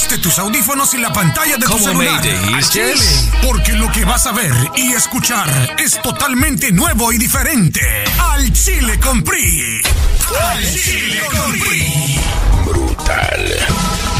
Ajuste tus audífonos y la pantalla de tu ¿Cómo celular. Chile, porque lo que vas a ver y escuchar es totalmente nuevo y diferente. Al Chile con PRI. Al Chile con PRI. Brutal.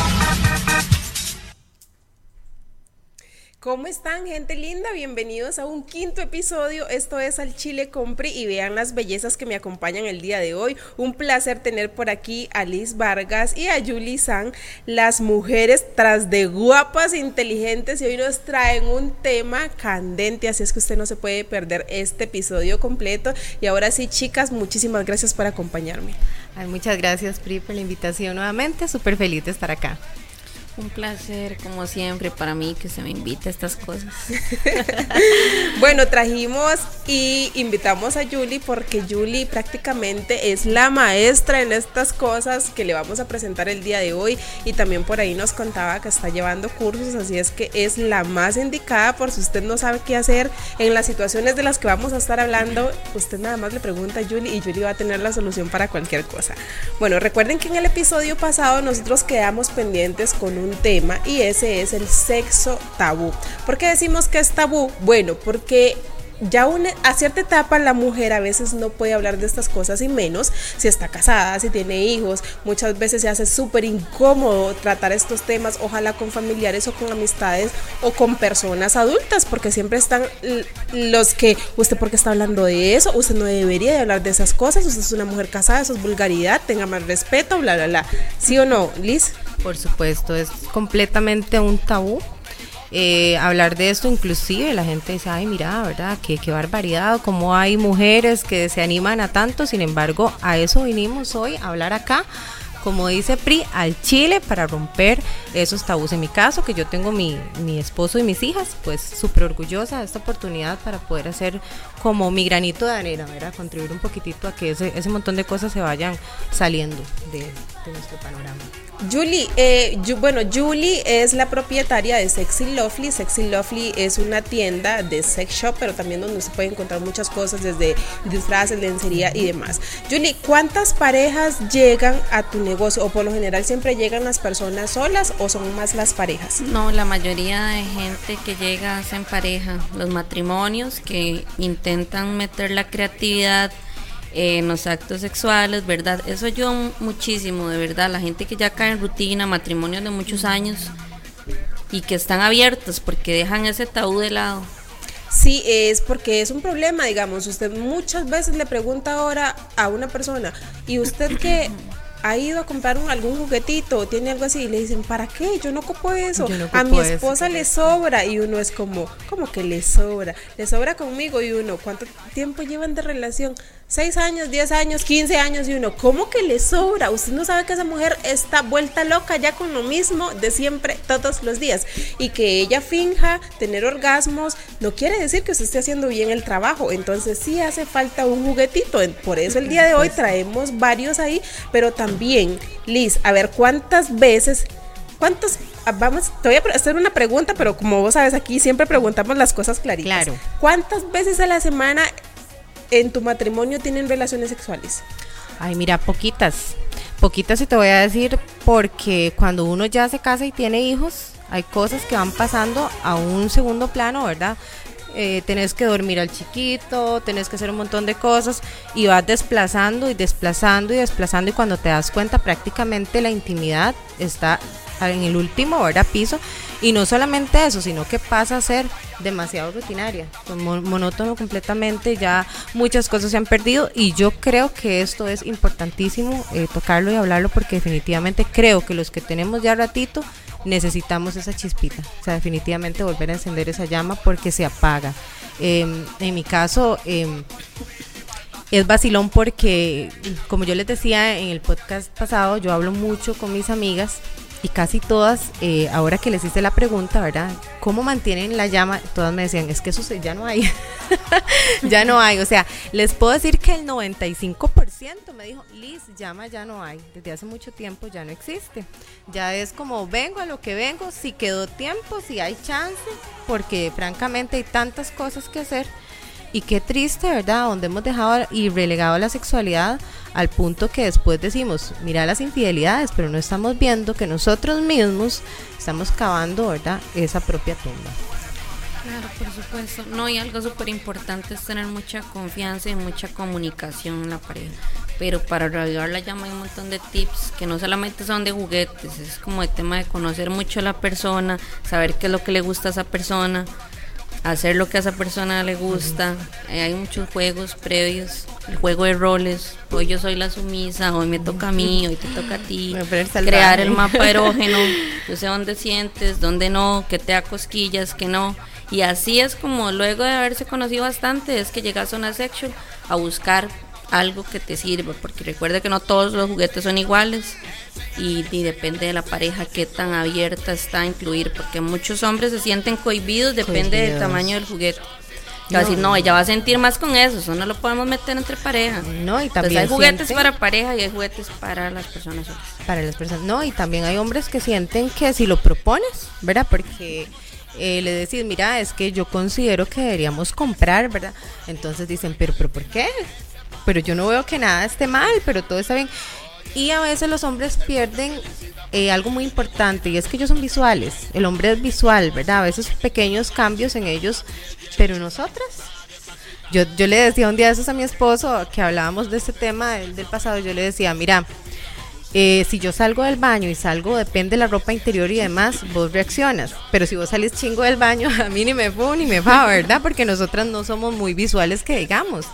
¿Cómo están, gente linda? Bienvenidos a un quinto episodio. Esto es Al Chile Compri y vean las bellezas que me acompañan el día de hoy. Un placer tener por aquí a Liz Vargas y a Julie San, las mujeres tras de guapas, inteligentes y hoy nos traen un tema candente, así es que usted no se puede perder este episodio completo. Y ahora sí, chicas, muchísimas gracias por acompañarme. Ay, muchas gracias, Pri, por la invitación nuevamente. Súper feliz de estar acá. Un placer, como siempre, para mí que se me invite a estas cosas. Bueno, trajimos y invitamos a Julie porque Julie prácticamente es la maestra en estas cosas que le vamos a presentar el día de hoy y también por ahí nos contaba que está llevando cursos, así es que es la más indicada por si usted no sabe qué hacer en las situaciones de las que vamos a estar hablando, usted nada más le pregunta a Julie y Julie va a tener la solución para cualquier cosa. Bueno, recuerden que en el episodio pasado nosotros quedamos pendientes con un tema y ese es el sexo tabú. ¿Por qué decimos que es tabú? Bueno, porque ya a cierta etapa la mujer a veces no puede hablar de estas cosas y menos si está casada, si tiene hijos. Muchas veces se hace súper incómodo tratar estos temas, ojalá con familiares o con amistades o con personas adultas, porque siempre están los que, usted porque está hablando de eso, usted no debería de hablar de esas cosas, usted es una mujer casada, eso es vulgaridad, tenga más respeto, bla, bla, bla. ¿Sí o no, Liz? Por supuesto, es completamente un tabú. eh, hablar de esto, inclusive la gente dice, ay, mira, ¿verdad? Qué, qué barbaridad, cómo hay mujeres que se animan a tanto, sin embargo, a eso vinimos hoy, a hablar acá, como dice Pri, al Chile para romper esos tabús. En mi caso, que yo tengo mi, mi esposo y mis hijas, pues súper orgullosa de esta oportunidad para poder hacer como mi granito de arena, ¿verdad? Contribuir un poquitito a que ese, ese montón de cosas se vayan saliendo de, de nuestro panorama. Julie, eh, bueno, Julie es la propietaria de Sexy Lovely. Sexy Lovely es una tienda de sex shop, pero también donde se puede encontrar muchas cosas, desde disfraces, lencería y demás. Julie, ¿cuántas parejas llegan a tu negocio? O por lo general siempre llegan las personas solas o son más las parejas? No, la mayoría de gente que llega hacen pareja. Los matrimonios que intentan meter la creatividad en los actos sexuales, ¿verdad? Eso ayuda mu- muchísimo, de verdad. La gente que ya cae en rutina, matrimonios de muchos años y que están abiertos porque dejan ese tabú de lado. Sí, es porque es un problema, digamos. Usted muchas veces le pregunta ahora a una persona, ¿y usted que ha ido a comprar un, algún juguetito o tiene algo así? Y le dicen, ¿para qué? Yo no ocupo eso. A mi eso, esposa le sobra. Y uno es como, ¿cómo que le sobra? Le sobra conmigo. Y uno, ¿cuánto tiempo llevan de relación? Seis años, diez años, quince años. Y uno, ¿cómo que le sobra? Usted no sabe que esa mujer está vuelta loca ya con lo mismo de siempre, todos los días. Y que ella finja tener orgasmos, no quiere decir que usted esté haciendo bien el trabajo. Entonces sí hace falta un juguetito. Por eso el día de hoy traemos varios ahí, pero también, Liz, a ver cuántas veces, cuántos, ah, vamos, te voy a hacer una pregunta, pero como vos sabes aquí siempre preguntamos las cosas claritas. Claro. ¿Cuántas veces a la semana en tu matrimonio tienen relaciones sexuales? Ay, mira, poquitas. Poquitas y te voy a decir porque cuando uno ya se casa y tiene hijos, hay cosas que van pasando a un segundo plano, ¿verdad? Eh, tenés que dormir al chiquito, tenés que hacer un montón de cosas y vas desplazando y desplazando y desplazando y cuando te das cuenta prácticamente la intimidad está en el último, ¿verdad? Piso y no solamente eso, sino que pasa a ser demasiado rutinaria, mon- monótono completamente, ya muchas cosas se han perdido y yo creo que esto es importantísimo eh, tocarlo y hablarlo porque definitivamente creo que los que tenemos ya ratito necesitamos esa chispita, o sea, definitivamente volver a encender esa llama porque se apaga. Em, en mi caso, em, es vacilón porque, como yo les decía en el podcast pasado, yo hablo mucho con mis amigas y casi todas, eh, ahora que les hice la pregunta, ¿verdad? ¿Cómo mantienen la llama? Todas me decían, es que eso ya no hay. ya no hay. O sea, les puedo decir que el 95% me dijo, Liz, llama ya no hay. Desde hace mucho tiempo ya no existe. Ya es como vengo a lo que vengo, si quedó tiempo, si hay chance, porque francamente hay tantas cosas que hacer Y qué triste, ¿verdad? Donde hemos dejado y relegado la sexualidad al punto que después decimos, mira las infidelidades, pero no estamos viendo que nosotros mismos estamos cavando, ¿verdad? Esa propia tumba. Claro, por supuesto. No, y algo súper importante es tener mucha confianza y mucha comunicación en la pareja. Pero para reavivar la llama hay un montón de tips que no solamente son de juguetes, es como el tema de conocer mucho a la persona, saber qué es lo que le gusta a esa persona, hacer lo que a esa persona le gusta. Eh, hay muchos juegos previos, el juego de roles. Hoy yo soy la sumisa, hoy me toca a mí, hoy te toca a ti. Crear el mapa erógeno, yo sé dónde sientes, dónde no, que te da cosquillas, que no. Y así es como luego de haberse conocido bastante, es que llegas a una section a buscar algo que te sirva, porque recuerda que no todos los juguetes son iguales y, depende de la pareja qué tan abierta está a incluir, porque muchos hombres se sienten cohibidos, depende del tamaño del juguete. Casi no, ella va a sentir más con eso, eso no lo podemos meter entre pareja. No, y también hay juguetes para pareja y hay juguetes para las personas Para las personas, no, y también hay hombres que sienten que si lo propones, ¿verdad? Porque eh, le decís, mira, es que yo considero que deberíamos comprar, ¿verdad? Entonces dicen, pero, pero ¿por qué? Pero yo no veo que nada esté mal, pero todo está bien. Y a veces los hombres pierden eh, algo muy importante y es que ellos son visuales. El hombre es visual, ¿verdad? A veces pequeños cambios en ellos, pero nosotras. Yo, yo le decía un día de a mi esposo que hablábamos de este tema del, del pasado. Yo le decía, mira, eh, si yo salgo del baño y salgo, depende de la ropa interior y demás, vos reaccionas. Pero si vos salís chingo del baño, a mí ni me fu ni me va, ¿verdad? Porque nosotras no somos muy visuales que digamos.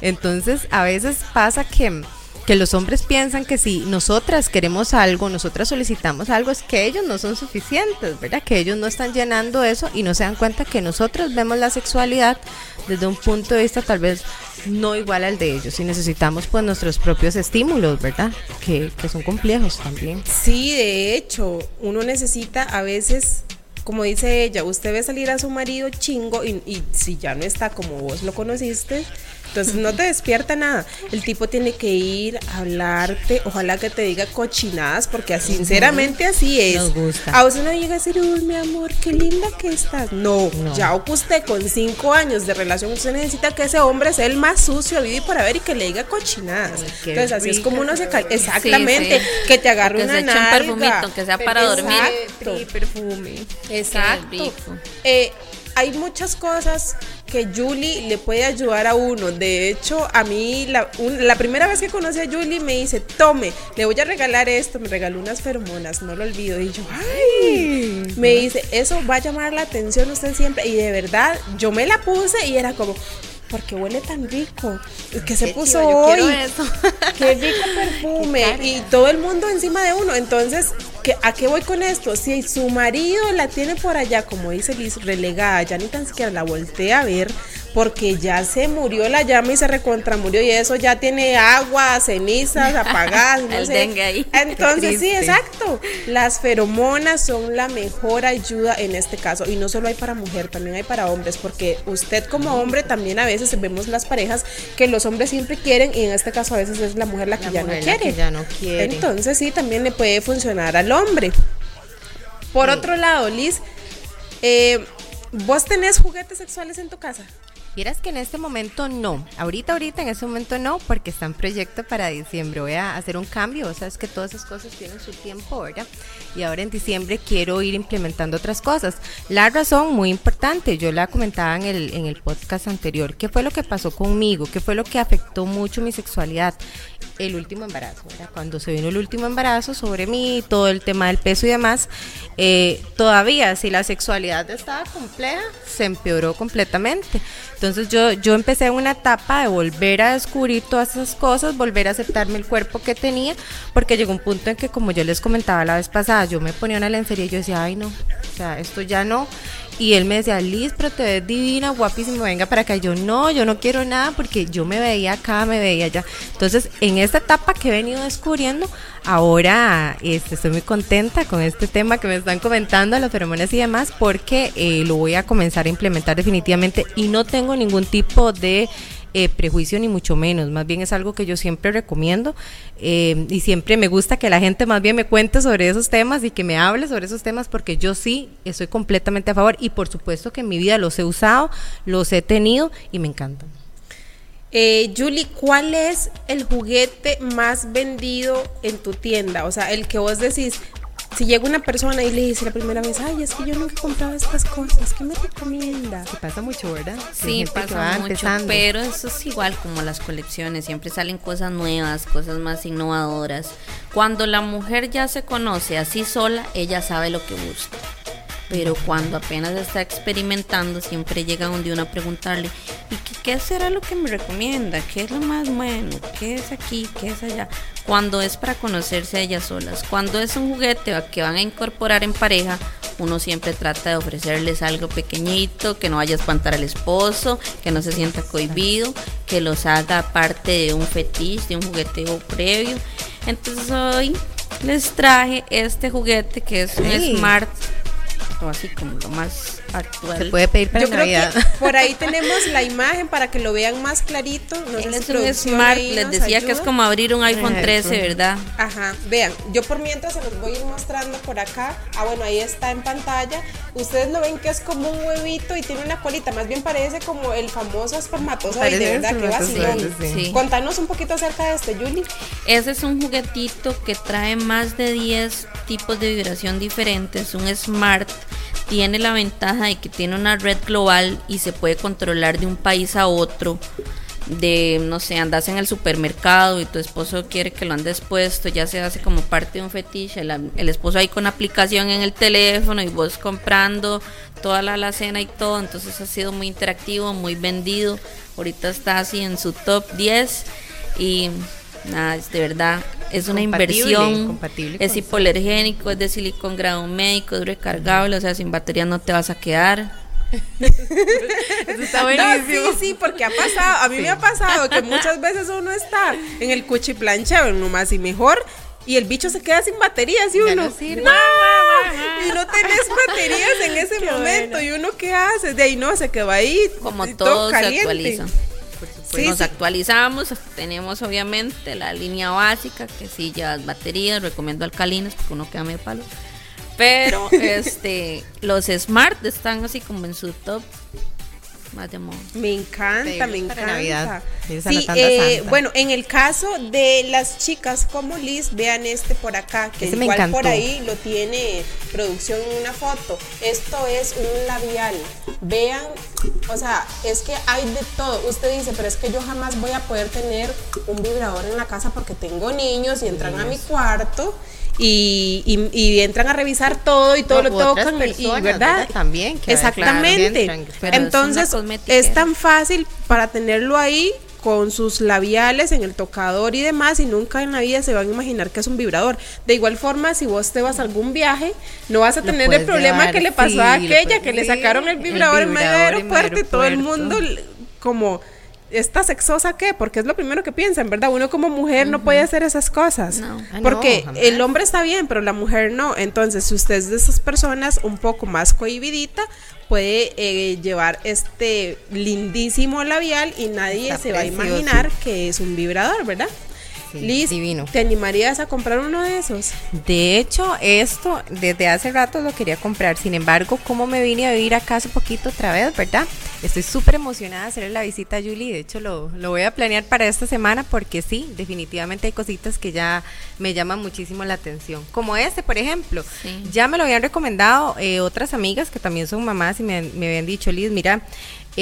Entonces, a veces pasa que que los hombres piensan que si nosotras queremos algo, nosotras solicitamos algo, es que ellos no son suficientes, ¿verdad? Que ellos no están llenando eso y no se dan cuenta que nosotros vemos la sexualidad desde un punto de vista tal vez no igual al de ellos y necesitamos pues nuestros propios estímulos, ¿verdad? Que, que son complejos también. Sí, de hecho, uno necesita a veces como dice ella, usted ve salir a su marido chingo y, y, si ya no está como vos lo conociste, entonces no te despierta nada. El tipo tiene que ir a hablarte, ojalá que te diga cochinadas, porque sinceramente así es. Nos gusta. A vos no llega a decir, uy, mi amor, qué linda que estás. No, ya usted con cinco años de relación, usted necesita que ese hombre sea el más sucio, vive para ver y que le diga cochinadas. Entonces así es como uno se cal Exactamente, que te agarre una se un perfumito, que sea para dormir. Exacto. perfume. Exacto. Eh, hay muchas cosas que Julie le puede ayudar a uno. De hecho, a mí la, la, primera vez que conocí a Julie me dice, tome, le voy a regalar esto. Me regaló unas feromonas, no lo olvido. Y yo, ay, me dice, eso va a llamar la atención usted siempre. Y de verdad, yo me la puse y era como, porque huele tan rico. que se puso hoy? Qué rico perfume. y todo el mundo encima de uno. Entonces, ¿qué, ¿a qué voy con esto? Si su marido la tiene por allá, como dice Liz, relegada, ya ni tan siquiera la voltea a ver, porque ya se murió la llama y se recontramurió y eso ya tiene agua, cenizas apagadas. No sé. ahí. Entonces, sí, exacto. Las feromonas son la mejor ayuda en este caso. Y no solo hay para mujer, también hay para hombres, porque usted como hombre también a veces vemos las parejas que los hombres siempre quieren y en este caso a veces es la mujer la que, ya, no quiere. ya no quiere. Entonces, sí, también le puede funcionar al hombre. Por otro lado, Liz, eh, ¿vos tenés juguetes sexuales en tu casa? Quieras que en este momento no. Ahorita, ahorita, en este momento no, porque está en proyecto para diciembre. Voy a hacer un cambio. O sea, es que todas esas cosas tienen su tiempo, ¿verdad? Y ahora en diciembre quiero ir implementando otras cosas. La razón muy importante, yo la comentaba en el, en el podcast anterior. ¿Qué fue lo que pasó conmigo? ¿Qué fue lo que afectó mucho mi sexualidad? El último embarazo, ¿verdad? Cuando se vino el último embarazo sobre mí, todo el tema del peso y demás, eh, todavía si la sexualidad estaba compleja, se empeoró completamente. Entonces yo, yo empecé una etapa de volver a descubrir todas esas cosas, volver a aceptarme el cuerpo que tenía, porque llegó un punto en que, como yo les comentaba la vez pasada, yo me ponía una lencería y yo decía, ay no, o sea, esto ya no. Y él me decía, Liz, pero te ves divina, guapísima, venga para acá. Y yo, no, yo no quiero nada porque yo me veía acá, me veía allá. Entonces, en esta etapa que he venido descubriendo, ahora este, estoy muy contenta con este tema que me están comentando, las feromonas y demás, porque eh, lo voy a comenzar a implementar definitivamente y no tengo ningún tipo de eh, prejuicio ni mucho menos, más bien es algo que yo siempre recomiendo eh, y siempre me gusta que la gente más bien me cuente sobre esos temas y que me hable sobre esos temas porque yo sí estoy completamente a favor y por supuesto que en mi vida los he usado, los he tenido y me encantan. Eh, Julie, ¿cuál es el juguete más vendido en tu tienda? O sea, el que vos decís, si llega una persona y le dice la primera vez, ay, es que yo nunca he comprado estas cosas, ¿qué me recomienda? Que pasa mucho, ¿verdad? Sí, pasa mucho, pero eso es igual como las colecciones, siempre salen cosas nuevas, cosas más innovadoras. Cuando la mujer ya se conoce así sola, ella sabe lo que busca pero cuando apenas está experimentando siempre llega donde uno a preguntarle, ¿y qué, será lo que me recomienda? ¿Qué es lo más bueno? ¿Qué es aquí? ¿Qué es allá? Cuando es para conocerse a ellas solas, cuando es un juguete que van a incorporar en pareja, uno siempre trata de ofrecerles algo pequeñito, que no vaya a espantar al esposo, que no se sienta cohibido, que los haga parte de un fetiche, de un jugueteo previo. Entonces hoy les traje este juguete que es un Smart así como lo más actual. Se puede pedir para Yo Creo que por ahí tenemos la imagen para que lo vean más clarito. No es un Smart, les decía que es como abrir un iPhone 13, ¿verdad? Ajá, vean, yo por mientras se los voy a ir mostrando por acá. Ah, bueno, ahí está en pantalla. Ustedes lo ven que es como un huevito y tiene una colita, más bien parece como el famoso espermatozoide, de verdad, que vacilón. Sí. Contanos un poquito acerca de este, Julie. Ese es un juguetito que trae más de 10 tipos de vibración diferentes, un Smart tiene la ventaja de que tiene una red global y se puede controlar de un país a otro. De, no sé, andas en el supermercado y tu esposo quiere que lo andes puesto, ya se hace como parte de un fetiche. El, esposo ahí con aplicación en el teléfono y vos comprando toda la alacena y todo. Entonces ha sido muy interactivo, muy vendido. Ahorita está así en su top 10 y nada, es de verdad es una inversión, es hipoalergénico, es de silicón grado médico, es recargable, o sea, sin batería no te vas a quedar. Eso está buenísimo. sí, sí, porque ha pasado, a mí me ha pasado que muchas veces uno está en el cuchiplancha, nomás y mejor, y el bicho se queda sin baterías y uno no, sirve. y no tenés baterías en ese momento y uno qué hace de ahí no se quedó ahí como todo, se actualiza pues nos actualizamos, tenemos obviamente la línea básica, que sí ya baterías, recomiendo alcalinas porque uno queda medio palo. Pero este los smart están así como en su top más de moda. Me encanta, me encanta. Sí, eh, bueno, en el caso de las chicas como Liz, vean este por acá, que igual por ahí lo tiene producción en una foto. Esto es un labial. Vean, o sea, es que hay de todo. Usted dice, pero es que yo jamás voy a poder tener un vibrador en la casa porque tengo niños y entran a mi cuarto y, entran a revisar todo y todo lo tocan y verdad también exactamente. entonces es, tan fácil para tenerlo ahí con sus labiales en el tocador y demás y nunca en la vida se van a imaginar que es un vibrador. De igual forma, si vos te vas a algún viaje, no vas a tener el problema que le pasó a aquella, que le sacaron el vibrador, en medio del aeropuerto y todo el mundo como ¿esta sexosa qué? Porque es lo primero que piensan, ¿verdad? Uno como mujer no puede hacer esas cosas. Ah, porque el hombre está bien, pero la mujer no. Entonces, si usted es de esas personas un poco más cohibidita, puede eh, llevar este lindísimo labial y nadie se va a imaginar que es un vibrador, ¿verdad? Liz, divino. ¿te animarías a comprar uno de esos? De hecho, esto desde hace rato lo quería comprar. Sin embargo, como me vine a vivir acá hace poquito otra vez, ¿verdad? Estoy súper emocionada de hacerle la visita a Julie. De hecho, lo, voy a planear para esta semana porque sí, definitivamente hay cositas que ya me llaman muchísimo la atención. Como este, por ejemplo. Ya me lo habían recomendado eh, otras amigas que también son mamás y me, me habían dicho, Liz, mira,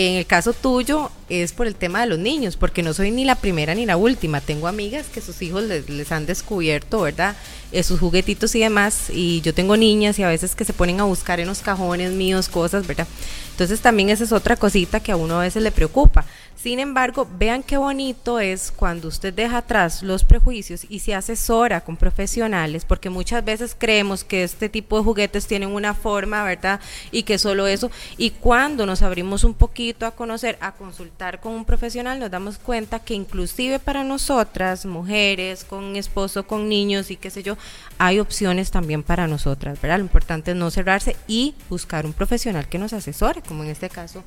en el caso tuyo es por el tema de los niños, porque no soy ni la primera ni la última. Tengo amigas que sus hijos les, han descubierto, ¿verdad? Eh, sus juguetitos y demás. Y yo tengo niñas y a veces que se ponen a buscar en los cajones míos cosas, ¿verdad? Entonces también esa es otra cosita que a uno a veces le preocupa. Sin embargo, vean qué bonito es cuando usted deja atrás los prejuicios y se asesora con profesionales, porque muchas veces creemos que este tipo de juguetes tienen una forma, ¿verdad? Y que solo eso. Y cuando nos abrimos un poquito a conocer, a consultar con un profesional, nos damos cuenta que inclusive para nosotras, mujeres, con esposo, con niños y qué sé yo, hay opciones también para nosotras, ¿verdad? Lo importante es no cerrarse y buscar un profesional que nos asesore, como en este caso,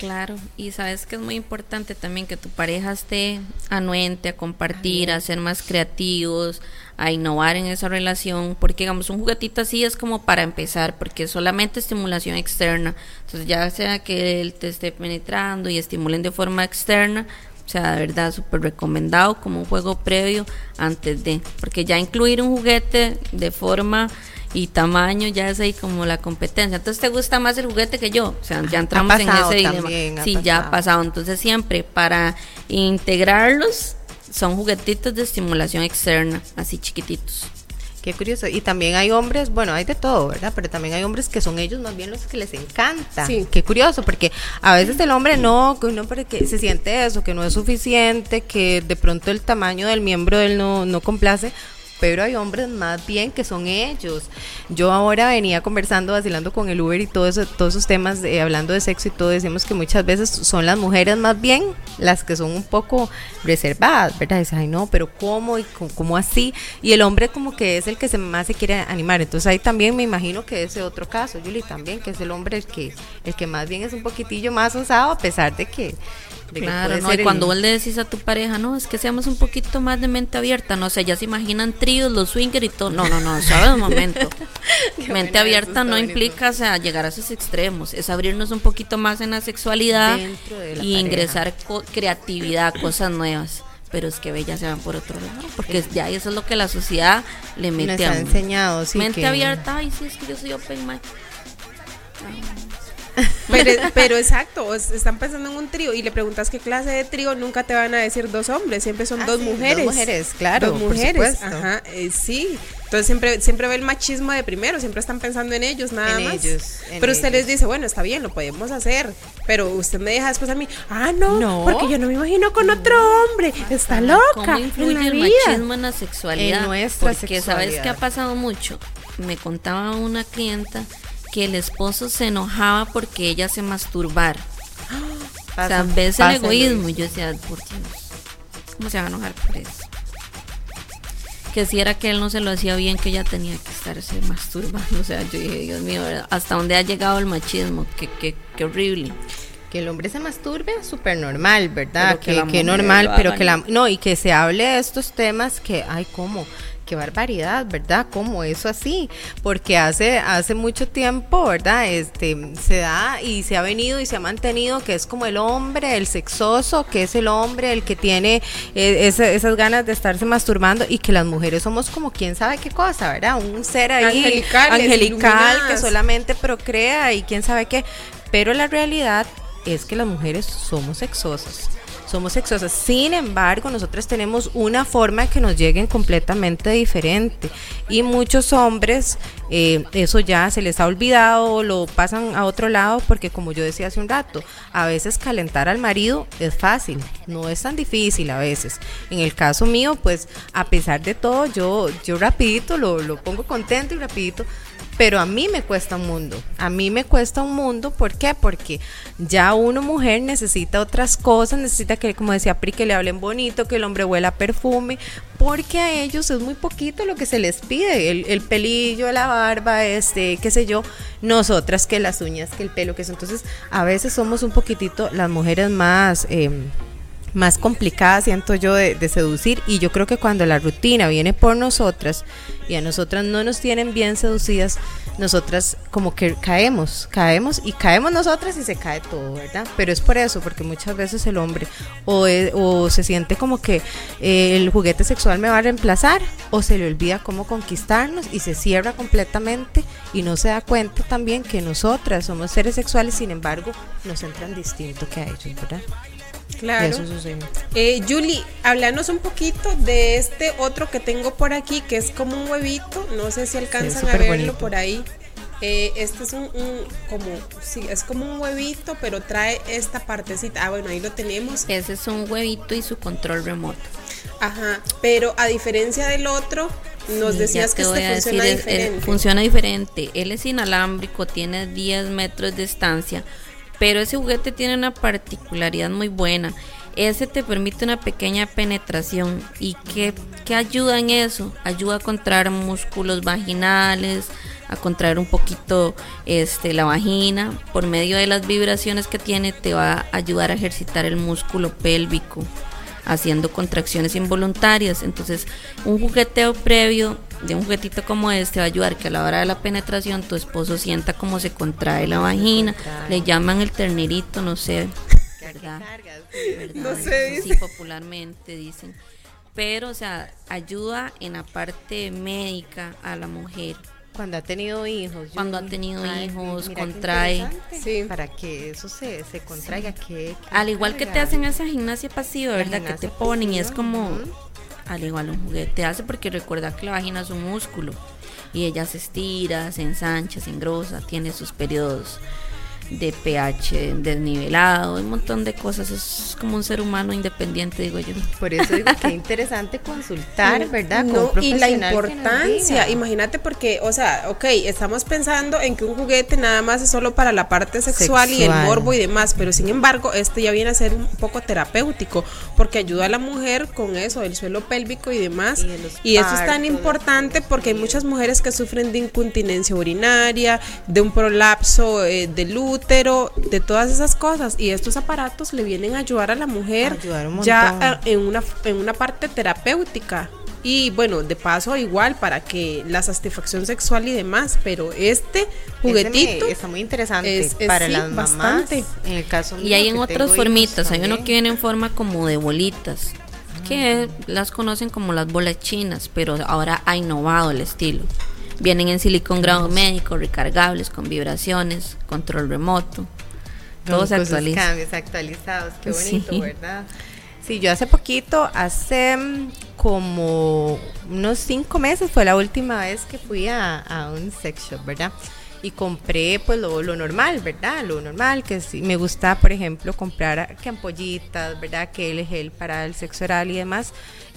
Claro, y sabes que es muy importante también que tu pareja esté anuente a compartir, a ser más creativos, a innovar en esa relación, porque digamos un juguetito así es como para empezar, porque es solamente estimulación externa. Entonces ya sea que él te esté penetrando y estimulen de forma externa, o sea, de verdad súper recomendado como un juego previo antes de, porque ya incluir un juguete de forma y tamaño ya es ahí como la competencia. Entonces te gusta más el juguete que yo. O sea, ya entramos en ese dilema. Sí, ya ha pasado. Entonces siempre para integrarlos son juguetitos de estimulación externa, así chiquititos. Qué curioso. Y también hay hombres, bueno, hay de todo, ¿verdad? Pero también hay hombres que son ellos más bien los que les encanta. Sí. Qué curioso, porque a veces el hombre no, no porque se siente eso, que no es suficiente, que de pronto el tamaño del miembro de él no, no complace, pero hay hombres más bien que son ellos. Yo ahora venía conversando, vacilando con el Uber y todo eso, todos esos temas, hablando de sexo y todo, decimos que muchas veces son las mujeres más bien las que son un poco reservadas, ¿verdad? Dicen, ay no, pero ¿cómo? ¿Y cómo, así? Y el hombre como que es el que se más se quiere animar. Entonces ahí también me imagino que ese otro caso, Julie, también, que es el hombre el que, el que más bien es un poquitillo más osado, a pesar de que claro, no, y cuando vos le decís a tu pareja, no, es que seamos un poquito más de mente abierta, no sé, ya se imaginan tríos, los swingers y todo. No, no, no, sabes un momento. mente abierta no implica, o sea, llegar a esos extremos, es abrirnos un poquito más en la sexualidad y ingresar creatividad, cosas nuevas. Pero es que bellas se van por otro lado, porque ya eso es lo que la sociedad le mete a enseñado, sí, mente abierta, ay, sí, es que yo soy open mind. Pero, pero exacto, están pensando en un trío y le preguntas qué clase de trío, nunca te van a decir dos hombres, siempre son ah, dos mujeres. Dos mujeres, claro. Dos mujeres, ajá, eh, sí. Entonces siempre, siempre ve el machismo de primero, siempre están pensando en ellos, nada más. pero usted les dice, bueno, está bien, lo podemos hacer, pero usted me deja después a mí, ah, no, porque yo no me imagino con otro hombre, está loca. ¿Cómo influye el machismo en la sexualidad? porque sabes que ha pasado mucho. Me contaba una clienta que el esposo se enojaba porque ella se masturbara. o sea, ves el egoísmo. Y yo decía, por Dios, ¿cómo se va a enojar por eso? Que si era que él no se lo hacía bien, que ella tenía que estarse masturbando. O sea, yo dije, Dios mío, ¿hasta dónde ha llegado el machismo? Qué, qué, qué horrible que el hombre se masturbe súper normal, ¿verdad? que, que, normal, pero que la no y que se hable de estos temas que ay cómo qué barbaridad, ¿verdad? ¿Cómo eso así? Porque hace, hace mucho tiempo, ¿verdad? Este, se da y se ha venido y se ha mantenido que es como el hombre, el sexoso, que es el hombre, el que tiene eh, esas ganas de estarse masturbando y que las mujeres somos como quién sabe qué cosa, ¿verdad? Un ser ahí angelical, angelical que solamente procrea y quién sabe qué. Pero la realidad es que las mujeres somos sexosas somos sexosas. Sin embargo, nosotros tenemos una forma que nos lleguen completamente diferente. Y muchos hombres, eh, eso ya se les ha olvidado, lo pasan a otro lado, porque como yo decía hace un rato, a veces calentar al marido es fácil, no es tan difícil a veces. En el caso mío, pues a pesar de todo, yo, yo rapidito lo, lo pongo contento y rapidito pero a mí me cuesta un mundo. A mí me cuesta un mundo, ¿por qué? Porque ya una mujer necesita otras cosas, necesita que, como decía Pri, que le hablen bonito, que el hombre huela perfume, porque a ellos es muy poquito lo que se les pide, el, pelillo, la barba, este, qué sé yo, nosotras que las uñas, que el pelo, que eso. Entonces, a veces somos un poquitito las mujeres más... Eh, más complicada, siento yo, de, seducir. Y yo creo que cuando la rutina viene por nosotras y a nosotras no nos tienen bien seducidas, nosotras como que caemos, caemos y caemos nosotras y se cae todo, ¿verdad? Pero es por eso, porque muchas veces el hombre o, o se siente como que eh, el juguete sexual me va a reemplazar o se le olvida cómo conquistarnos y se cierra completamente y no se da cuenta también que nosotras somos seres sexuales, sin embargo, nos entran distinto que a ellos, ¿verdad? Claro. Eh, Julie, háblanos un poquito de este otro que tengo por aquí, que es como un huevito. No sé si alcanzan a verlo por ahí. Eh, este es un, como, sí, es como un huevito, pero trae esta partecita. Ah, bueno, ahí lo tenemos. Ese es un huevito y su control remoto. Ajá, pero a diferencia del otro, nos decías que este funciona diferente. funciona diferente. Él es inalámbrico, tiene 10 metros de distancia pero ese juguete tiene una particularidad muy buena. Ese te permite una pequeña penetración. ¿Y qué, ayuda en eso? Ayuda a contraer músculos vaginales, a contraer un poquito este, la vagina. Por medio de las vibraciones que tiene te va a ayudar a ejercitar el músculo pélvico haciendo contracciones involuntarias. Entonces, un jugueteo previo de un juguetito como este va a ayudar que a la hora de la penetración tu esposo sienta cómo se contrae la vagina. Le llaman el ternerito, no sé. ¿verdad? No sé, Sí, popularmente dicen. Pero, o sea, ayuda en la parte médica a la mujer. Cuando ha tenido hijos. Cuando ha tenido hijos, mira contrae. Sí. Para que eso se, se contraiga. que, que Al igual que te hacen esa gimnasia pasiva, La ¿verdad? Que te ponen y es como, al igual un juguete hace porque recuerda que la vagina es un músculo y ella se estira, se ensancha, se engrosa, tiene sus periodos de pH desnivelado, un montón de cosas, es como un ser humano independiente, digo yo. Por eso digo que interesante consultar, ¿verdad? Con No, un y la importancia, imagínate porque, o sea, ok, estamos pensando en que un juguete nada más es solo para la parte sexual, y el morbo y demás, pero sin embargo, este ya viene a ser un poco terapéutico, porque ayuda a la mujer con eso, el suelo pélvico y demás. Y de Y, eso es tan importante porque hay muchas mujeres que sufren de incontinencia urinaria, de un prolapso eh, del útero, de todas esas cosas, y estos aparatos le vienen a ayudar a la mujer Ayudar un ya eh, en una, en una parte terapéutica. Y bueno, de paso igual para que la satisfacción sexual y demás, pero este Ese juguetito me- está muy interesante es- es- para sí, las mamás. bastante. En el caso Y hay en otras formitas, hay uno que viene en forma como de bolitas, que las conocen como las bolas chinas, pero ahora ha innovado el estilo. Vienen en silicón grado médico, recargables, con vibraciones, control remoto. Todo Con se sus actualiza. cambios actualizados, qué bonito, Sí. ¿verdad? Sí, yo hace poquito, hace mm, como unos cinco meses fue la última vez que fui a, a un sex shop, ¿verdad? Y compré pues lo, lo normal, ¿verdad? Lo normal, que sí, me gusta, por ejemplo, comprar que ampollitas, ¿verdad? Que el gel para el sexo oral y demás.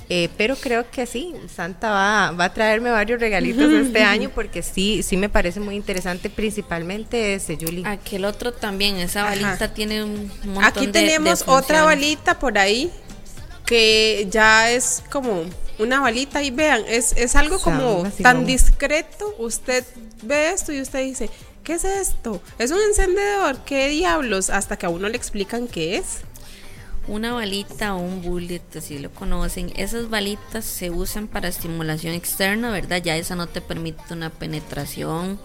Eh, pero creo que sí, Santa va, va a traerme varios regalitos este año porque sí, sí me parece muy interesante, principalmente ese, Julie. Aquel otro también, esa Ajá. balita tiene un montón Aquí de- tenemos de otra balita por ahí que ya es como una balita y vean, es, es algo como tan discreto. Usted ve esto y usted dice, ¿qué es esto? Es un encendedor, ¿qué diablos? Hasta que a uno le explican qué es. Una balita o un bullet, así lo conocen. Esas balitas se usan para estimulación externa, ¿verdad? Ya esa no te permite una penetración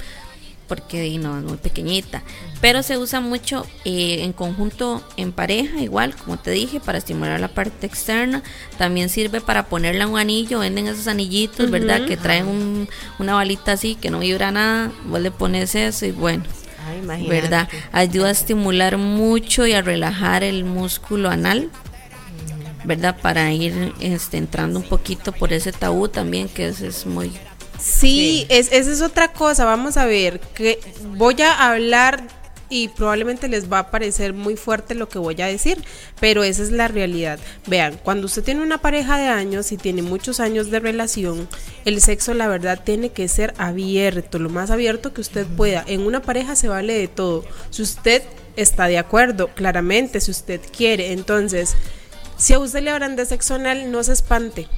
porque no es muy pequeñita. Pero se usa mucho eh, en conjunto en pareja, igual, como te dije, para estimular la parte externa. También sirve para ponerle a un anillo. Venden esos anillitos, ¿verdad? Que traen un- una balita así que no vibra nada. Vos le pones eso y bueno. Ay. ¿verdad? Ayuda a estimular mucho y a relajar el músculo anal, ¿verdad? Para ir este, entrando un poquito por ese tabú también, que es, es muy... Sí, Es, esa es otra cosa. Vamos a ver, que voy a hablar y probablemente les va a parecer muy fuerte lo que voy a decir, pero esa es la realidad. Vean, cuando usted tiene una pareja de años y tiene muchos años de relación, el sexo la verdad tiene que ser abierto, lo más abierto que usted pueda. En una pareja se vale de todo. Si usted está de acuerdo, claramente, si usted quiere, entonces, si a usted le hablan de sexo anal, no se espante.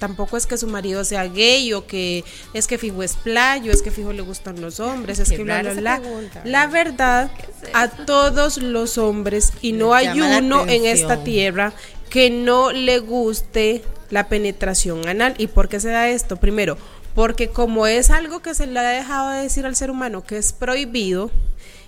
Tampoco es que su marido sea gay o que es que fijo es playo, es que fijo le gustan los hombres, es Qué que bla, bla, bla. pregunta, La verdad, a todos los hombres, y no hay uno en esta tierra que no le guste la penetración anal. ¿Y por qué se da esto? Primero, porque como es algo que se le ha dejado de decir al ser humano que es prohibido,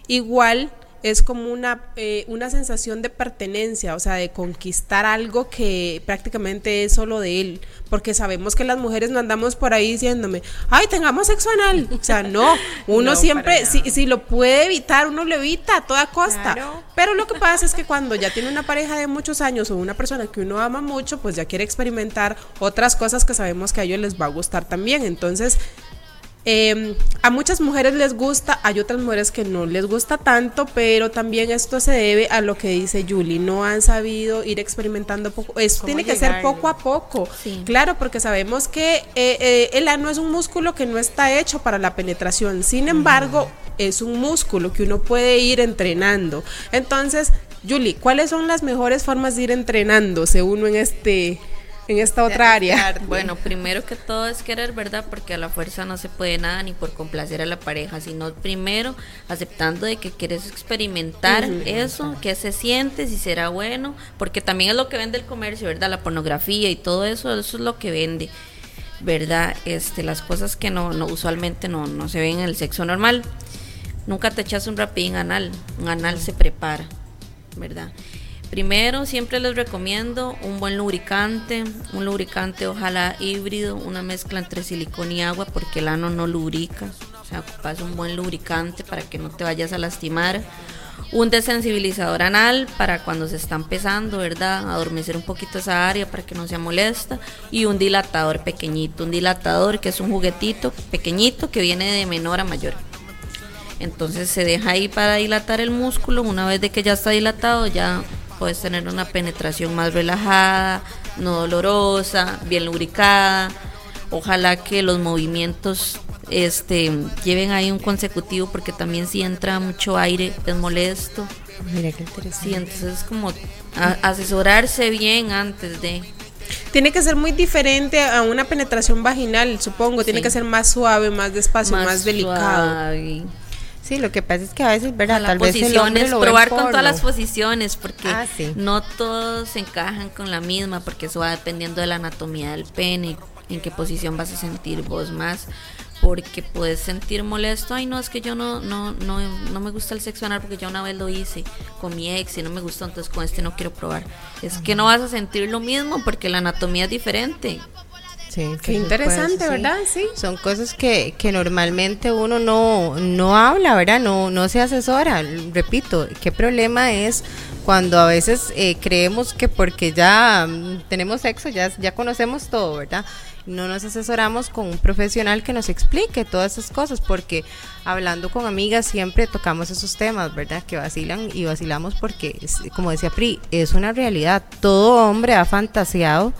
igual es como una, eh, una sensación de pertenencia, o sea, de conquistar algo que prácticamente es solo de él, porque sabemos que las mujeres no andamos por ahí diciéndome, ay, tengamos sexo anal, o sea, no, uno No, siempre, si, si lo puede evitar, uno lo evita a toda costa, Claro. pero lo que pasa es que cuando ya tiene una pareja de muchos años o una persona que uno ama mucho, pues ya quiere experimentar otras cosas que sabemos que a ellos les va a gustar también, entonces... Eh, a muchas mujeres les gusta, hay otras mujeres que no les gusta tanto, pero también esto se debe a lo que dice Julie, no han sabido ir experimentando poco, esto ¿Cómo tiene que ser poco a poco, Sí. claro, porque sabemos que eh, eh, el ano es un músculo que no está hecho para la penetración, sin embargo, es un músculo que uno puede ir entrenando. Entonces, Julie, ¿cuáles son las mejores formas de ir entrenándose uno en este en esta otra área. Bueno, primero que todo es querer, ¿verdad? Porque a la fuerza no se puede nada ni por complacer a la pareja, sino primero aceptando de que quieres experimentar eso, qué se siente, si será bueno, porque también es lo que vende el comercio, ¿verdad? La pornografía y todo eso, eso es lo que vende. ¿Verdad? Este, las cosas que no, no usualmente no, no se ven en el sexo normal. Nunca te echas un rapidín anal, un anal se prepara, ¿verdad? Primero, siempre les recomiendo un buen lubricante, un lubricante ojalá híbrido, una mezcla entre silicón y agua porque el ano no lubrica. O sea, ocupas un buen lubricante para que no te vayas a lastimar. Un desensibilizador anal para cuando se está empezando, ¿verdad? Adormecer un poquito esa área para que no sea molesta. Y un dilatador pequeñito, un dilatador que es un juguetito pequeñito que viene de menor a mayor. Entonces se deja ahí para dilatar el músculo. Una vez de que ya está dilatado, ya puedes tener una penetración más relajada, no dolorosa, bien lubricada. Ojalá que los movimientos este lleven ahí un consecutivo porque también si entra mucho aire es molesto. Mira qué interesante. Sí, entonces es como asesorarse bien antes de tiene que ser muy diferente a una penetración vaginal, supongo. Tiene que ser más suave, más despacio, más, delicado. Sí, lo que pasa es que a veces, ¿verdad? Tal vez probar con todas las posiciones, porque ah, no todos encajan con la misma, porque eso va dependiendo de la anatomía del pene, en qué posición vas a sentir vos más, porque puedes sentir molesto, ay no, es que yo no, no, no, no me gusta el sexo anal porque ya una vez lo hice con mi ex y no me gustó, entonces con este no quiero probar. Es que no vas a sentir lo mismo porque la anatomía es diferente. Sí, Qué interesante, ¿verdad? Sí. Son cosas que, que normalmente uno no, no habla, ¿verdad? No, no se asesora. Repito, ¿qué problema es cuando a veces eh, creemos que porque ya mm, tenemos sexo, ya, ya conocemos todo, ¿verdad? No nos asesoramos con un profesional que nos explique todas esas cosas, porque hablando con amigas siempre tocamos esos temas, ¿verdad? Que vacilan y vacilamos porque, como decía Pri, es una realidad. Todo hombre ha fantaseado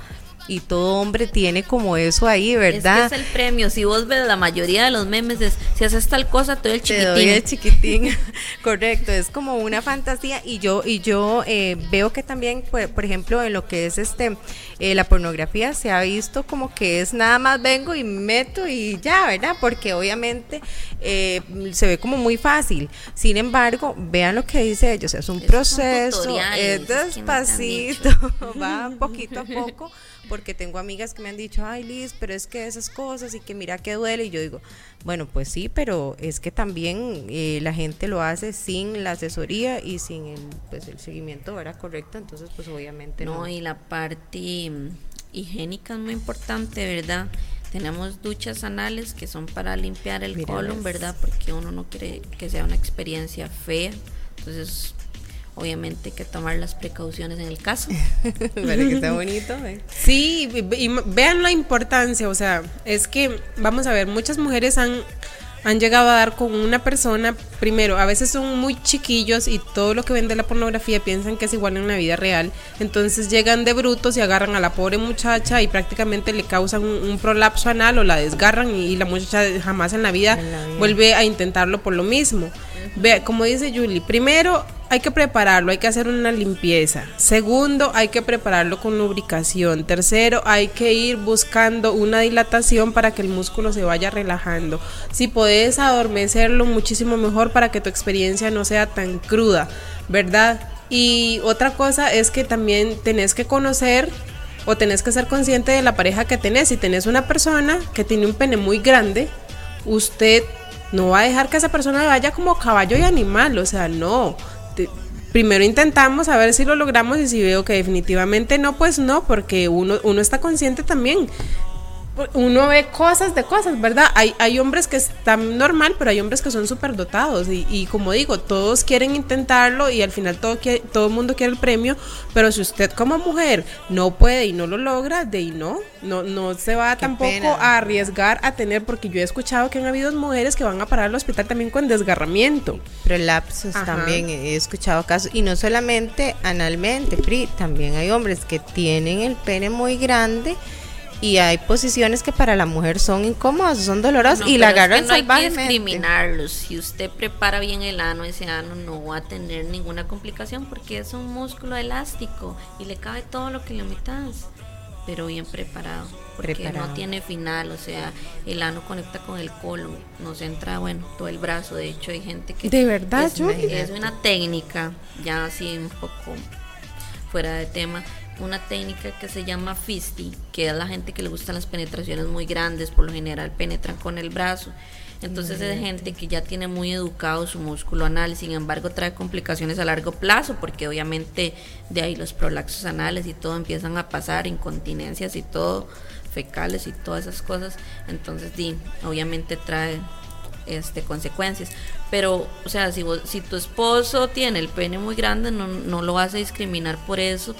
y todo hombre tiene como eso ahí, ¿verdad? Es, que es el premio. Si vos ves la mayoría de los memes es si haces tal cosa, te doy el chiquitín. Te doy el chiquitín. Correcto, es como una fantasía y yo y yo eh, veo que también, por, por, ejemplo, en lo que es este eh, la pornografía se ha visto como que es nada más vengo y meto y ya, ¿verdad? Porque obviamente eh, se ve como muy fácil. Sin embargo, vean lo que dice ellos, es un proceso, es despacito, va poquito a poco porque tengo amigas que me han dicho, ay Liz, pero es que esas cosas y que mira que duele. Y yo digo, bueno, pues sí, pero es que también eh, la gente lo hace sin la asesoría y sin el, pues, el seguimiento ¿verdad? correcto, entonces pues obviamente no. No, y la parte mm, higiénica es muy importante, ¿verdad? Tenemos duchas anales que son para limpiar el colon, ¿verdad? Porque uno no quiere que sea una experiencia fea. Entonces, obviamente hay que tomar las precauciones en el caso. Para que está bonito. ¿eh? Sí, y, vean la importancia, o sea, es que, vamos a ver, muchas mujeres han, han llegado a dar con una persona, primero, a veces son muy chiquillos y todo lo que ven de la pornografía piensan que es igual en la vida real, entonces llegan de brutos y agarran a la pobre muchacha y prácticamente le causan un, prolapso anal o la desgarran y, la muchacha jamás en la vida vuelve a intentarlo por lo mismo. Vea, como dice Julie, primero hay que prepararlo, hay que hacer una limpieza. Segundo, hay que prepararlo con lubricación. Tercero, hay que ir buscando una dilatación para que el músculo se vaya relajando. Si puedes adormecerlo, muchísimo mejor para que tu experiencia no sea tan cruda, ¿verdad? Y otra cosa es que también tenés que conocer o tenés que ser consciente de la pareja que tenés. Si tenés una persona que tiene un pene muy grande, usted no va a dejar que esa persona vaya como caballo y animal, o sea, no. primero intentamos a ver si lo logramos y si veo que definitivamente no, pues no, porque uno, uno está consciente también uno ve cosas de cosas, ¿verdad? Hay, hay hombres que están normal, pero hay hombres que son súper dotados. Y, y, como digo, todos quieren intentarlo y al final todo, todo el mundo quiere el premio. Pero si usted como mujer no puede y no lo logra, de ahí no, no, no se va tampoco a arriesgar a tener, porque yo he escuchado que han habido mujeres que van a parar al hospital también con desgarramiento. Prolapsos también, he escuchado casos. Y no solamente analmente, también hay hombres que tienen el pene muy grande y hay posiciones que para la mujer son incómodas, son dolorosas y la agarran es que no Hay que discriminarlos. Si usted prepara bien el ano, ese ano no va a tener ninguna complicación porque es un músculo elástico y le cabe todo lo que le metas. pero bien preparado. Porque Preparado. no tiene final, o sea, el ano conecta con el colon, nos entra, bueno, todo el brazo. De hecho, hay gente que. ¿De verdad, es, es una técnica, ya así un poco fuera de tema, una técnica que se llama fisty, que es la gente que le gustan las penetraciones muy grandes, por lo general penetran con el brazo. Entonces es gente que ya tiene muy educado su músculo anal, sin embargo trae complicaciones a largo plazo, porque obviamente de ahí los prolaxos anales y todo empiezan a pasar, incontinencias y todo, fecales y todas esas cosas. Entonces, di, obviamente trae este consecuencias. Pero, o sea, si, vos- si tu esposo tiene el pene muy grande, no, no lo vas a discriminar por eso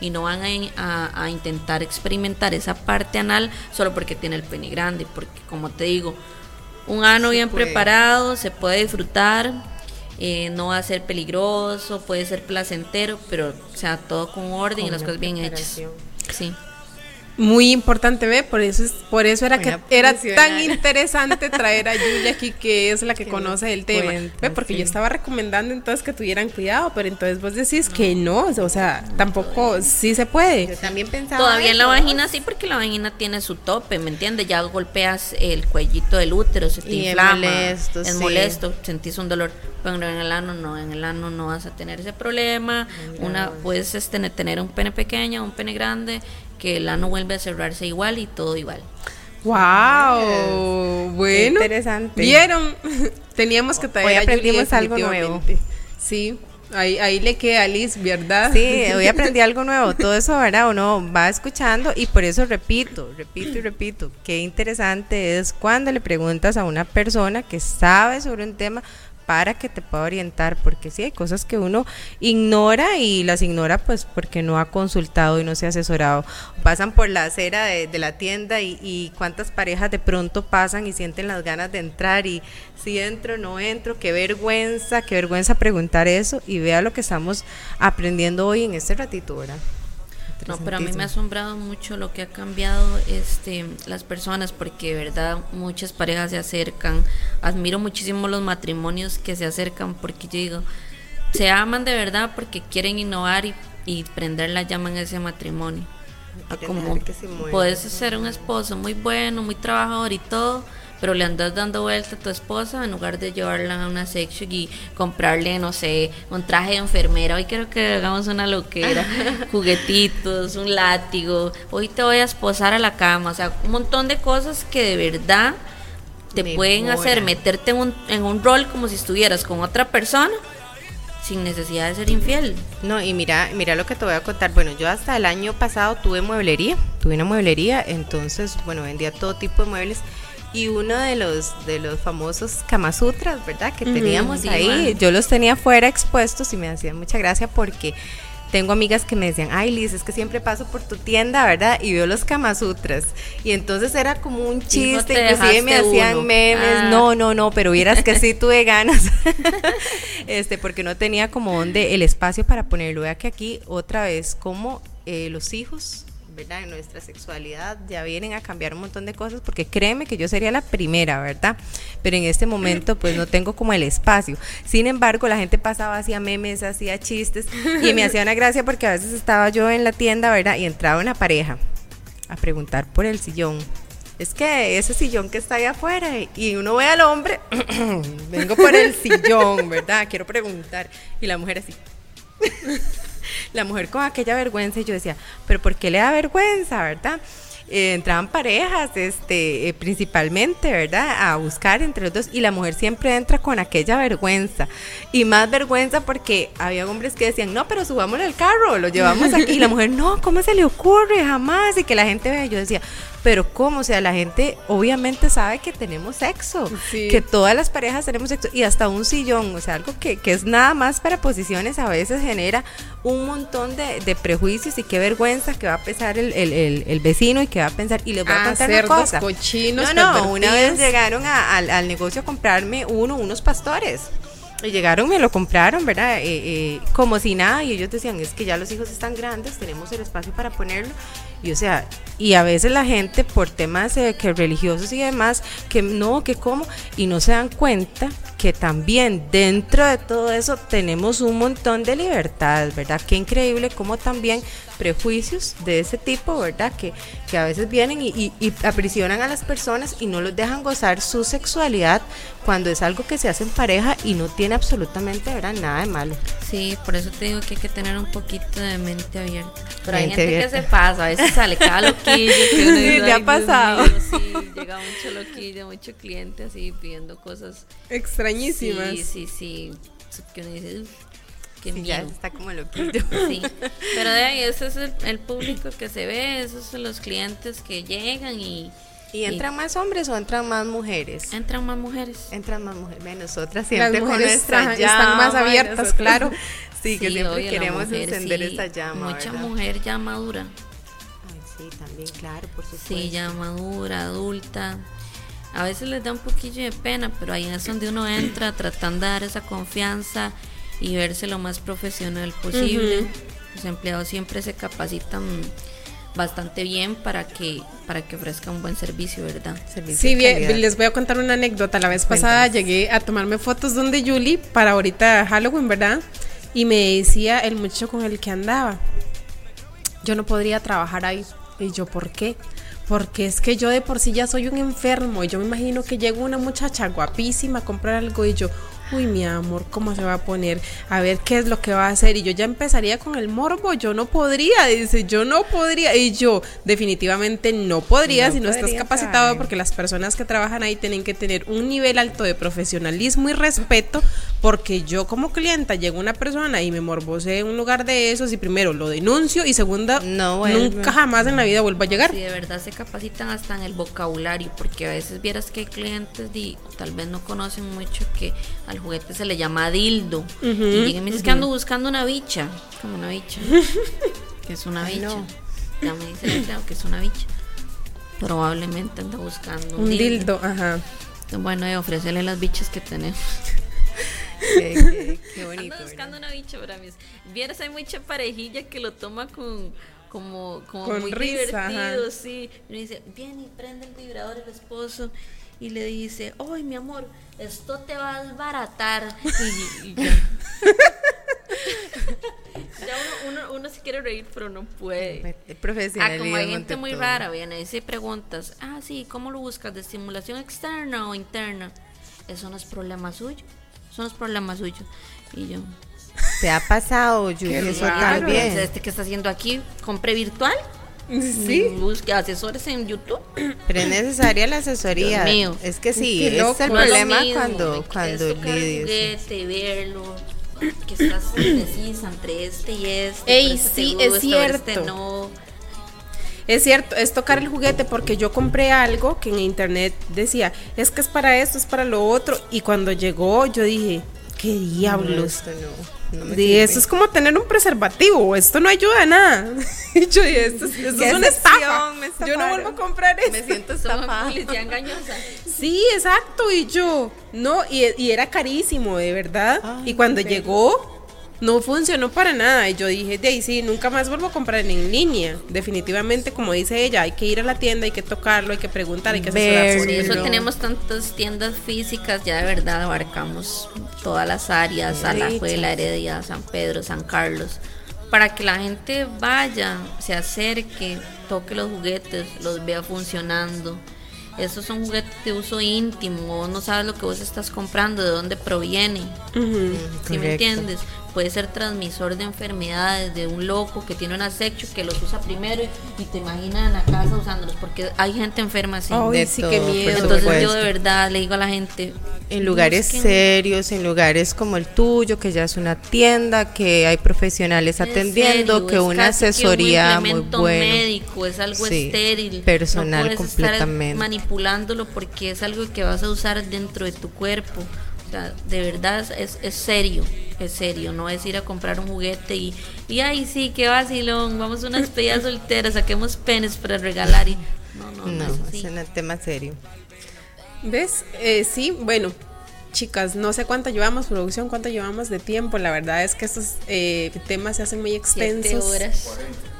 y no van a, a- a intentar experimentar esa parte anal solo porque tiene el pene grande, porque como te digo, un ano bien puede. preparado se puede disfrutar, eh, no va a ser peligroso, puede ser placentero, pero, o sea, todo con orden y las cosas bien hechas. Sí. Muy importante, ve, por eso es, por eso era que era tan interesante traer a Julia aquí, que es la que Que conoce el tema. cuenta, Ve, porque sí. yo estaba recomendando entonces que tuvieran cuidado, pero entonces vos decís que no, o sea, tampoco sí se Yo puede. también pensaba. Todavía en la vagina sí, porque la vagina tiene su tope, ¿me entiendes? Ya golpeas el cuellito del útero, se te Y es inflama, molesto, es sí. molesto, sentís un dolor, pero en el ano no, en el ano no vas a tener ese problema. Una puedes este, tener un pene pequeño, un pene grande, que el ano vuelve a cerrarse igual y todo igual. Wow, bueno. interesante. Vieron, teníamos que traer Hoy a Julia aprendimos algo definitivamente. Sí, ahí, ahí le queda a Liz, ¿verdad? Sí, hoy aprendí algo nuevo. Todo eso, ¿verdad? Uno va escuchando y por eso repito, repito y repito. Qué interesante es cuando le preguntas a una persona que sabe sobre un tema para que te pueda orientar, porque sí hay cosas que uno ignora y las ignora pues porque no ha consultado y no se ha asesorado. Pasan por la acera de, de la tienda y, y cuántas parejas de pronto pasan y sienten las ganas de entrar y si entro, no entro, qué vergüenza, qué vergüenza preguntar eso y vea lo que estamos aprendiendo hoy en este ratito, ¿verdad? No, pero a mí me ha asombrado mucho lo que ha cambiado este las personas porque de verdad muchas parejas se acercan. Admiro muchísimo los matrimonios que se acercan porque yo digo, se aman de verdad porque quieren innovar y, y prender la llama en ese matrimonio. A Quieren como dejar que se mueva. puedes ser un esposo muy bueno, muy trabajador y todo, pero le andas dando vuelta a tu esposa en lugar de llevarla a una section y comprarle, no sé, un traje de enfermera. Hoy quiero que hagamos una loquera, juguetitos, un látigo. Hoy te voy a esposar a la cama, o sea, un montón de cosas que de verdad te pueden hacer meterte en un, en un rol como si estuvieras con otra persona sin necesidad de ser infiel. No, y mira, mira lo que te voy a contar. Bueno, yo hasta el año pasado tuve mueblería, tuve una mueblería, entonces, bueno, vendía todo tipo de muebles. Y uno de los de los famosos Kama Sutras, ¿verdad? Que teníamos ahí, yo los tenía fuera expuestos y me hacían mucha gracia porque tengo amigas que me decían, ay Liz, es que siempre paso por tu tienda, ¿verdad? Y veo los Kama Sutras. Y entonces era como un chiste, te inclusive me hacían uno. memes, Ah. no, no, no, pero vieras que sí tuve ganas, este, porque no tenía como donde el espacio para ponerlo. Vea que aquí otra vez, como eh, los hijos, ¿verdad? En nuestra sexualidad ya vienen a cambiar un montón de cosas, porque créeme que yo sería la primera, ¿verdad? Pero en este momento pues no tengo como el espacio. Sin embargo, la gente pasaba, hacía memes, hacía chistes y me hacía una gracia porque a veces estaba yo en la tienda, ¿verdad? Y entraba una pareja a preguntar por el sillón. Es que ese sillón que está ahí afuera y uno ve al hombre, vengo por el sillón, ¿verdad? Quiero preguntar. Y la mujer así. la mujer con aquella vergüenza y yo decía, pero ¿por qué le da vergüenza, verdad? Eh, entraban parejas, este, eh, principalmente, ¿verdad? A buscar entre los dos y la mujer siempre entra con aquella vergüenza y más vergüenza porque había hombres que decían, no, pero subámosle al carro, lo llevamos aquí y la mujer, no, ¿cómo se le ocurre jamás? Y que la gente vea, yo decía, pero ¿cómo? O sea, la gente obviamente sabe que tenemos sexo, Sí. que todas las parejas tenemos sexo y hasta un sillón, o sea, algo que, que es nada más para posiciones a veces genera un montón de, de prejuicios y qué vergüenza que va a pensar el, el- el- el vecino y que va a pensar, y les voy a Ah, contar una cosa. cochinos, no, no, una vez llegaron a- al negocio a comprarme uno, unos pastores. Y llegaron, me lo compraron, ¿verdad? Eh, eh, como si nada, y ellos decían, es que ya los hijos están grandes, tenemos el espacio para ponerlo. Y o sea, y a veces la gente por temas eh, que religiosos y demás, que no, que cómo, y no se dan cuenta que también dentro de todo eso tenemos un montón de libertades, ¿verdad? Qué increíble cómo también prejuicios de ese tipo, ¿verdad? Que, que a veces vienen y, y, y aprisionan a las personas y no los dejan gozar su sexualidad cuando es algo que se hace en pareja y no tiene absolutamente ¿verdad? nada de malo. Sí, por eso te digo que hay que tener un poquito de mente abierta. Pero hay gente abierta. que se pasa, a veces sale cada loquillo. Que uno Sí, le ha "Ay, Dios pasado". mío", sí, llega mucho loquillo, mucho cliente así pidiendo cosas. Extrañísimas. Sí, sí, sí. Que uno dice, "Uf, qué Sí, ya miedo. está como loquillo. Sí, pero de ahí ese es el, el público que se ve, esos son los clientes que llegan y ¿Y entran más hombres o entran más mujeres? entran más mujeres. Entran más mujeres. Ve, nosotras Las siempre con mujeres nuestra ajá, están más abiertas, nosotros- claro. Sí, que Sí, siempre queremos mujer, encender sí, esa llama. Mucha ¿verdad? mujer ya madura. Ay, sí, también, claro, por supuesto. Sí, ya madura, adulta. A veces les da un poquillo de pena, pero ahí es donde uno entra tratando de dar esa confianza y verse lo más profesional posible. Los empleados siempre se capacitan bastante bien para que para que ofrezcan un buen servicio, ¿verdad? Servicio Sí, bien, les voy a contar una anécdota. La vez pasada llegué a tomarme fotos donde Julie para ahorita Halloween, ¿verdad? Y me decía el muchacho con el que andaba, yo no podría trabajar ahí. Y yo, ¿por qué? Porque es que yo de por sí ya soy un enfermo y yo me imagino que llega una muchacha guapísima a comprar algo y yo, uy, mi amor, ¿cómo se va a poner? A ver qué es lo que va a hacer. Y yo ya empezaría con el morbo, yo no podría, dice, yo no podría. Y yo, definitivamente no podría No si no estás capacitado porque las personas que trabajan ahí tienen que tener un nivel alto de profesionalismo y respeto porque yo como clienta llego una persona y me morbose en un lugar de esos y primero lo denuncio y segunda No vuelve. nunca jamás en la vida vuelvo a llegar. Sí, de verdad se capacitan hasta en el vocabulario, porque a veces vieras que hay clientes y tal vez no conocen mucho que al juguete se le llama dildo. y llegan y me dicen que ando buscando una bicha, como una bicha. que es una Ay, bicha. no. Ya me dice el empleado que es una bicha. Probablemente anda buscando un, Un dildo. dildo, ajá. Bueno, de ofrecerle las bichas que tenemos. Qué, qué- qué bonito. Ando buscando una bicha para mí. Vieras, hay mucha parejilla que lo toma con como, como Con muy risa, ajá. divertido, sí. Y uno dice, viene y prende el vibrador el esposo y le dice, ay mi amor, esto te va a desbaratar. Y, y ya. Ya uno, uno, uno sí quiere reír, pero no puede. El Ah, como hay gente muy todo. rara, viene y dice preguntas. Ah, sí, ¿cómo lo buscas? ¿De estimulación externa o interna? Eso no es problema suyo. Eso no es problema suyo. Y yo, ¿Te ha pasado, Julie? Eso también. ¿Este que está haciendo aquí? ¿Compre virtual? Sí. Busque asesores en YouTube. Pero es necesaria la asesoría. Dios mío. Es que sí, es loco. el No es problema mismo, cuando, es cuando el lidias. verlo, que estás indecisa entre este y este. Ey, este te sí, es este cierto. no. Es cierto, es tocar el juguete porque yo compré algo que en internet decía, es que es para esto, es para lo otro. Y cuando llegó yo dije, ¿qué No, diablos? esto no, no eso es como tener un preservativo, esto no ayuda a nada. Y yo dije, esto, es- esto es una estafa. Yo no vuelvo a comprar eso. Me siento estafada. publicidad engañosa. Sí, exacto. Y yo, no, y, y era carísimo, de verdad. Ay, y cuando llegó, no funcionó para nada. Y yo dije, de ahí sí, nunca más vuelvo a comprar en línea. Definitivamente, como dice ella, hay que ir a la tienda, hay que tocarlo, hay que preguntar, hay que asesorarse. Por eso tenemos tantas tiendas físicas, ya de verdad abarcamos todas las áreas, Alajuela, Heredia, San Pedro, San Carlos, para que la gente vaya, se acerque, toque los juguetes, los vea funcionando. Esos son juguetes de uso íntimo, vos no sabes lo que vos estás comprando, de dónde proviene. ¿Sí me entiendes? Puede ser transmisor de enfermedades, de un loco que tiene un asexo que los usa primero y, y te imaginas en la casa usándolos, porque hay gente enferma así. De sí, todo, qué por miedo. Entonces yo de verdad le digo a la gente, En lugares busquen- serios, en lugares como el tuyo, que ya es una tienda, que hay profesionales en atendiendo, serio, que es una casi que asesoría un muy buena. médico, es algo Sí, estéril, personal no completamente. estar manipulándolo porque es algo que vas a usar dentro de tu cuerpo. O sea, de verdad es, es serio, es serio, no es ir a comprar un juguete y, y ay sí, qué vacilón, vamos a una despedida soltera, saquemos penes para regalar y no, no, no, No, es un tema serio. ¿Ves? Eh, sí, bueno, chicas, no sé cuánto llevamos, producción, cuánto llevamos de tiempo. La verdad es que estos eh, temas se hacen muy Siete extensos. horas.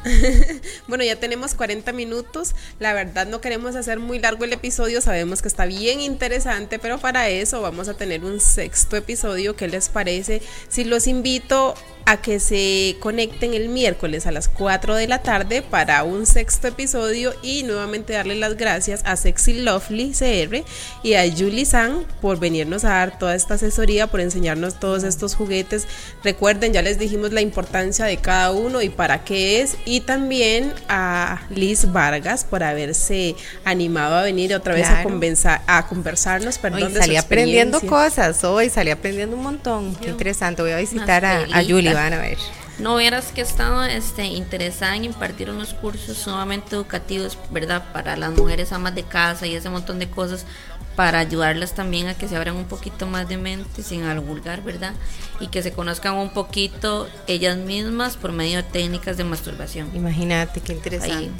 Bueno, ya tenemos 40 minutos. La verdad no queremos hacer muy largo el episodio. Sabemos que está bien interesante, pero para eso vamos a tener un sexto episodio. ¿Qué les parece? Si los invito a que se conecten el miércoles a las 4 de la tarde para un sexto episodio y nuevamente darle las gracias a Sexy Lovely CR y a Julie San por venirnos a dar toda esta asesoría, por enseñarnos todos estos juguetes. Recuerden, ya les dijimos la importancia de cada uno y para qué es y también a Liz Vargas por haberse animado a venir otra vez a, conversar, a conversarnos. Perdón, hoy salí aprendiendo cosas, hoy salí aprendiendo un montón. Qué interesante. Voy a visitar a, a Julie van a ver. No vieras que estado este, interesada en impartir unos cursos sumamente educativos, ¿verdad? Para las mujeres amas de casa y ese montón de cosas, para ayudarlas también a que se abran un poquito más de mente, sin vulgar, ¿verdad? Y que se conozcan un poquito ellas mismas por medio de técnicas de masturbación. Imagínate, qué interesante.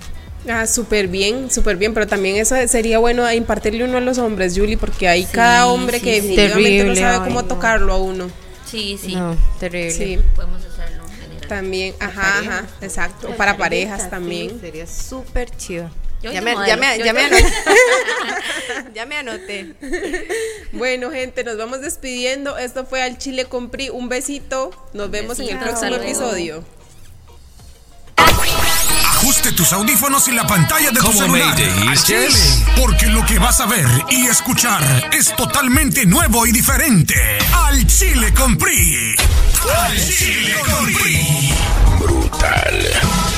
Ah, súper bien, súper bien, pero también eso sería bueno impartirle uno a los hombres, Julie, porque hay cada hombre que definitivamente no sabe cómo tocarlo a uno. Sí, sí. terrible. Sí. Podemos hacerlo. También, ajá, ajá, exacto. Para parejas también. sería súper chido. ya, me, ya, me, ya, me anoté. ya me anoté. Bueno, gente, nos vamos despidiendo. Esto fue al Chile Compri. Un besito. Nos vemos en el próximo episodio. Ajuste tus audífonos y la pantalla de tu celular al Chile, porque lo que vas a ver y escuchar es totalmente nuevo y diferente. Al Chile con PRI. Al Chile con PRI. Brutal.